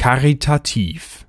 karitativ.